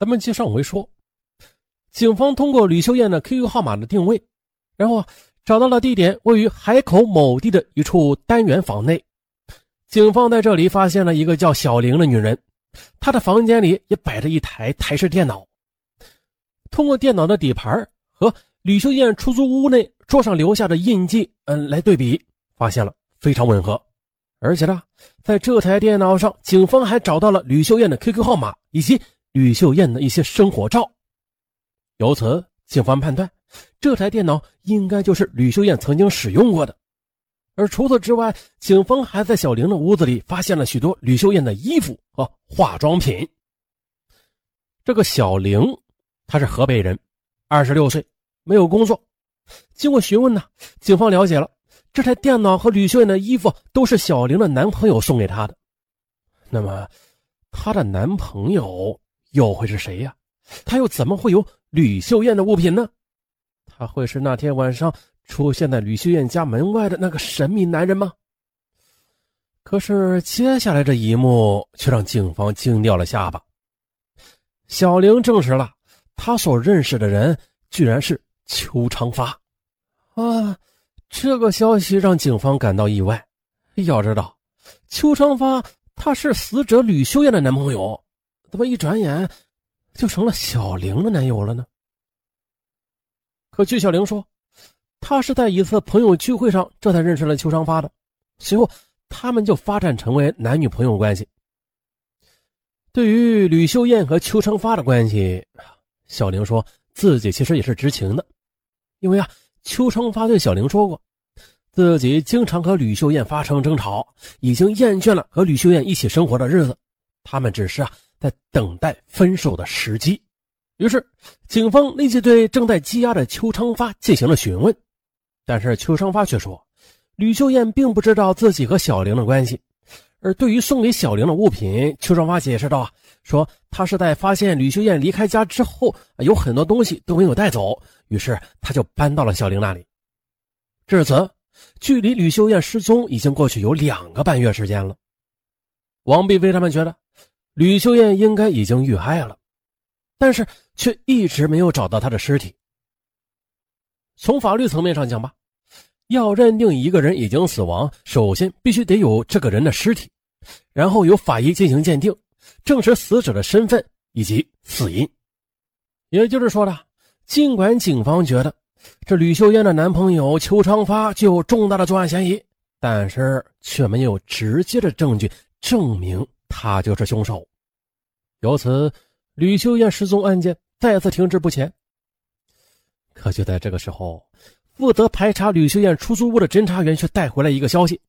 咱们接上回说，警方通过吕秀艳的 QQ 号码的定位，然后找到了地点位于海口某地的一处单元房内。警方在这里发现了一个叫小玲的女人，她的房间里也摆着一台台式电脑。通过电脑的底盘和吕秀艳出租屋内桌上留下的印记，嗯，来对比，发现了非常吻合。而且呢，在这台电脑上，警方还找到了吕秀艳的 QQ 号码以及吕秀艳的一些生活照。由此，警方判断这台电脑应该就是吕秀艳曾经使用过的。而除此之外，警方还在小玲的屋子里发现了许多吕秀艳的衣服和化妆品。这个小玲，她是河北人，二十六岁，没有工作。经过询问呢，警方了解了这台电脑和吕秀艳的衣服都是小玲的男朋友送给她的。那么，她的男朋友又会是谁呀？他又怎么会有吕秀艳的物品呢？他会是那天晚上？出现在吕秀艳家门外的那个神秘男人吗？可是接下来这一幕却让警方惊掉了下巴。小玲证实了，她所认识的人居然是邱长发。啊，这个消息让警方感到意外。要知道，邱长发他是死者吕秀艳的男朋友，怎么一转眼就成了小玲的男友了呢？可据小玲说。他是在一次朋友聚会上，这才认识了邱长发的。随后，他们就发展成为男女朋友关系。对于吕秀艳和邱长发的关系，小玲说自己其实也是知情的，因为啊，邱长发对小玲说过，自己经常和吕秀艳发生争吵，已经厌倦了和吕秀艳一起生活的日子，他们只是啊在等待分手的时机。于是，警方立即对正在羁押的邱昌发进行了询问。但是邱昌发却说，吕秀艳并不知道自己和小玲的关系。而对于送给小玲的物品，邱昌发解释道：“，说他是在发现吕秀艳离开家之后，有很多东西都没有带走，于是他就搬到了小玲那里。至此，距离吕秀艳失踪已经过去有两个半月时间了。王碧飞他们觉得，吕秀艳应该已经遇害了，但是却一直没有找到她的尸体。从法律层面上讲吧。要认定一个人已经死亡，首先必须得有这个人的尸体，然后由法医进行鉴定，证实死者的身份以及死因。也就是说呢，尽管警方觉得这吕秀艳的男朋友邱昌发具有重大的作案嫌疑，但是却没有直接的证据证明他就是凶手。由此，吕秀艳失踪案件再次停滞不前。可就在这个时候。负责排查吕秀艳出租屋的侦查员却带回来一个消息，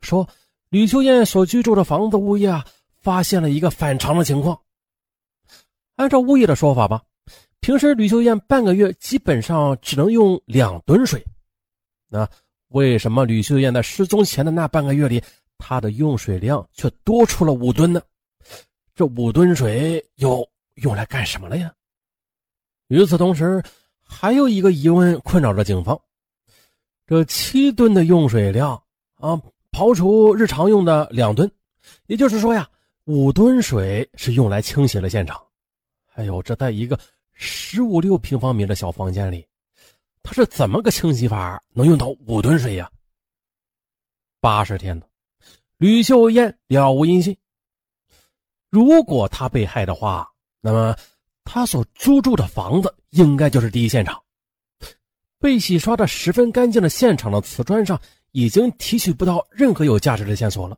说吕秀艳所居住的房子物业啊发现了一个反常的情况。按照物业的说法吧，平时吕秀艳半个月基本上只能用两吨水，那为什么吕秀艳在失踪前的那半个月里，他的用水量却多出了五吨呢？这五吨水又用来干什么了呀？与此同时，还有一个疑问困扰着警方。这七吨的用水量啊，刨除日常用的两吨，也就是说呀，五吨水是用来清洗了现场。哎呦，这在一个十五六平方米的小房间里，他是怎么个清洗法能用到五吨水呀？八十天的吕秀艳了无音信。如果她被害的话，那么她所租住的房子应该就是第一现场。被洗刷的十分干净的现场的瓷砖上，已经提取不到任何有价值的线索了。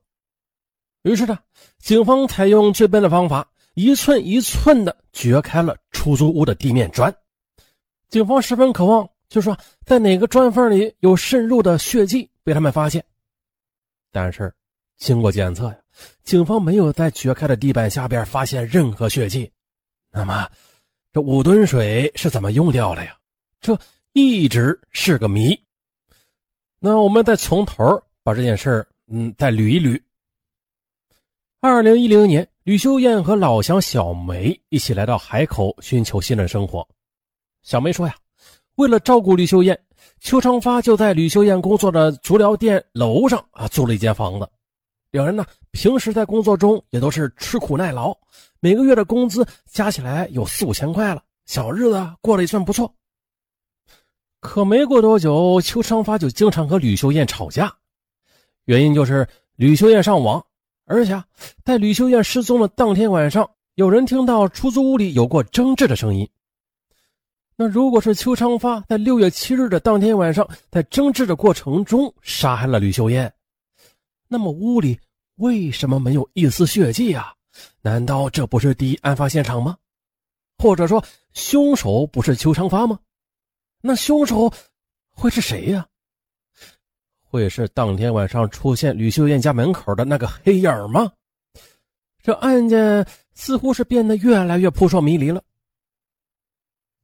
于是呢，警方采用最笨的方法，一寸一寸的掘开了出租屋的地面砖。警方十分渴望，就说在哪个砖缝里有渗入的血迹被他们发现。但是经过检测呀，警方没有在掘开的地板下边发现任何血迹。那么，这五吨水是怎么用掉了呀？这？一直是个谜。那我们再从头把这件事嗯，再捋一捋。二零一零年，吕秀艳和老乡小梅一起来到海口寻求新的生活。小梅说呀，为了照顾吕秀艳，邱长发就在吕秀艳工作的足疗店楼上啊租了一间房子。两人呢，平时在工作中也都是吃苦耐劳，每个月的工资加起来有四五千块了，小日子过得也算不错。可没过多久，邱昌发就经常和吕秀燕吵架，原因就是吕秀燕上网，而且在吕秀燕失踪的当天晚上，有人听到出租屋里有过争执的声音。那如果是邱昌发在六月七日的当天晚上，在争执的过程中杀害了吕秀艳，那么屋里为什么没有一丝血迹啊？难道这不是第一案发现场吗？或者说，凶手不是邱长发吗？那凶手会是谁呀？会是当天晚上出现吕秀艳家门口的那个黑影吗？这案件似乎是变得越来越扑朔迷离了。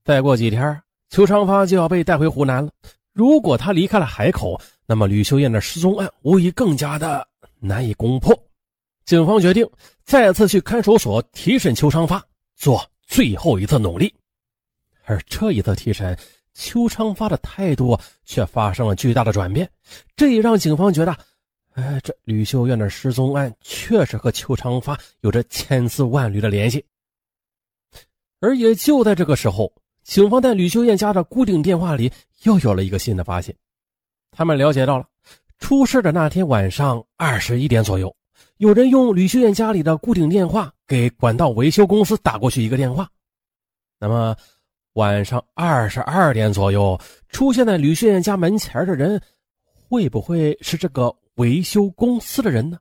再过几天，邱长发就要被带回湖南了。如果他离开了海口，那么吕秀艳的失踪案无疑更加的难以攻破。警方决定再次去看守所提审邱昌发，做最后一次努力。而这一次提审，邱昌发的态度却发生了巨大的转变，这也让警方觉得，哎，这吕秀艳的失踪案确实和邱昌发有着千丝万缕的联系。而也就在这个时候。警方在吕秀艳家的固定电话里又有了一个新的发现，他们了解到了出事的那天晚上二十一点左右，有人用吕秀艳家里的固定电话给管道维修公司打过去一个电话。那么晚上二十二点左右出现在吕秀艳家门前的人，会不会是这个维修公司的人呢？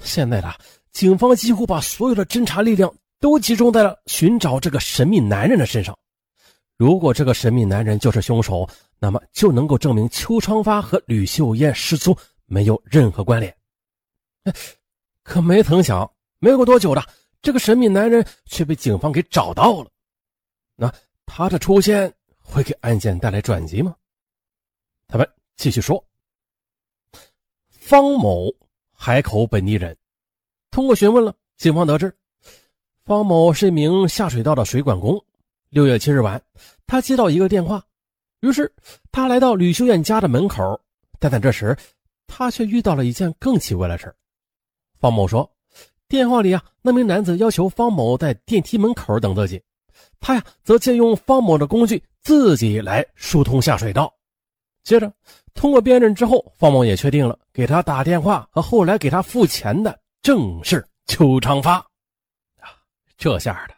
现在的警方几乎把所有的侦查力量都集中在了寻找这个神秘男人的身上。如果这个神秘男人就是凶手，那么就能够证明邱昌发和吕秀艳失踪没有任何关联。可没曾想，没过多久的，这个神秘男人却被警方给找到了。那他的出现会给案件带来转机吗？咱们继续说：方某，海口本地人。通过询问了，警方得知，方某是一名下水道的水管工。六月七日晚，他接到一个电话，于是他来到吕秀艳家的门口。但在这时，他却遇到了一件更奇怪的事方某说，电话里啊，那名男子要求方某在电梯门口等自己，他呀则借用方某的工具自己来疏通下水道。接着，通过辨认之后，方某也确定了给他打电话和后来给他付钱的正是邱长发。啊，这下的。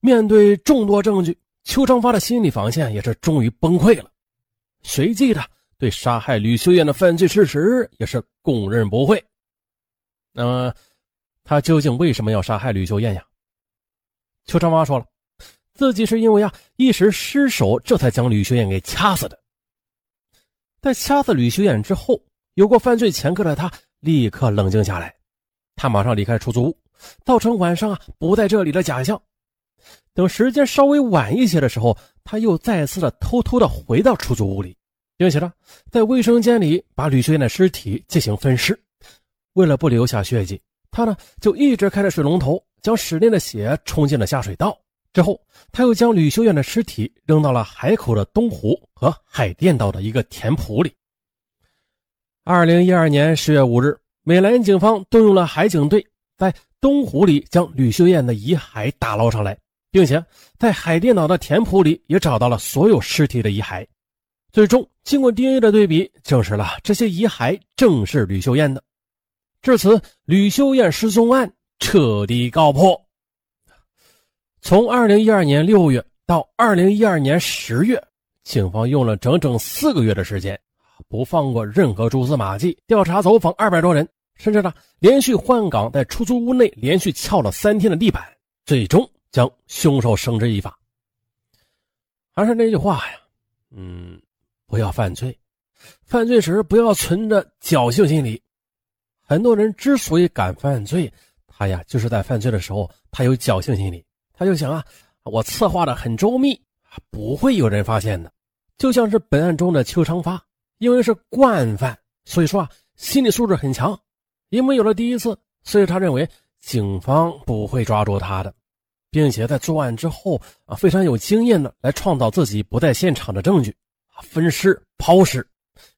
面对众多证据，邱长发的心理防线也是终于崩溃了。随即的对杀害吕秀艳的犯罪事实也是供认不讳。那么，他究竟为什么要杀害吕秀艳呀？邱长发说了，自己是因为啊一时失手，这才将吕秀艳给掐死的。在掐死吕秀艳之后，有过犯罪前科的他立刻冷静下来，他马上离开出租屋，造成晚上啊不在这里的假象。等时间稍微晚一些的时候，他又再次的偷偷的回到出租屋里，并且呢，在卫生间里把吕秀艳的尸体进行分尸。为了不留下血迹，他呢就一直开着水龙头，将室内的血冲进了下水道。之后，他又将吕秀艳的尸体扔到了海口的东湖和海淀道的一个田圃里。二零一二年十月五日，美兰警方动用了海警队，在东湖里将吕秀艳的遗骸打捞上来。并且在海淀岛的田圃里也找到了所有尸体的遗骸，最终经过 DNA 的对比，证实了这些遗骸正是吕秀艳的。至此，吕秀艳失踪案彻底告破。从2012年6月到2012年10月，警方用了整整四个月的时间，不放过任何蛛丝马迹，调查走访二百多人，甚至呢连续换岗，在出租屋内连续撬了三天的地板，最终。将凶手绳之以法。还是那句话呀，嗯，不要犯罪，犯罪时不要存着侥幸心理。很多人之所以敢犯罪，他呀就是在犯罪的时候他有侥幸心理，他就想啊，我策划的很周密，不会有人发现的。就像是本案中的邱长发，因为是惯犯，所以说啊心理素质很强。因为有了第一次，所以他认为警方不会抓住他的。并且在作案之后啊，非常有经验的来创造自己不在现场的证据，啊分尸抛尸，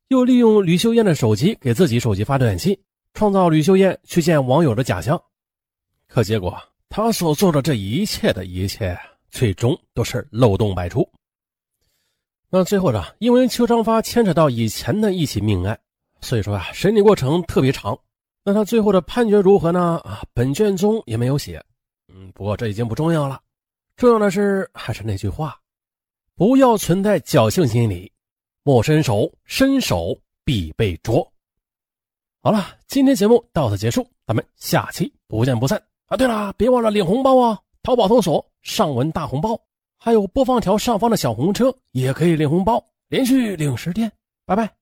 又利用吕秀艳的手机给自己手机发短信，创造吕秀艳去见网友的假象。可结果他所做的这一切的一切，最终都是漏洞百出。那最后呢，因为邱长发牵扯到以前的一起命案，所以说啊，审理过程特别长。那他最后的判决如何呢？啊，本卷宗也没有写。嗯，不过这已经不重要了，重要的是还是那句话，不要存在侥幸心理，莫伸手，伸手必被捉。好了，今天节目到此结束，咱们下期不见不散啊！对了，别忘了领红包啊！淘宝搜索“上文大红包”，还有播放条上方的小红车也可以领红包，连续领十天，拜拜。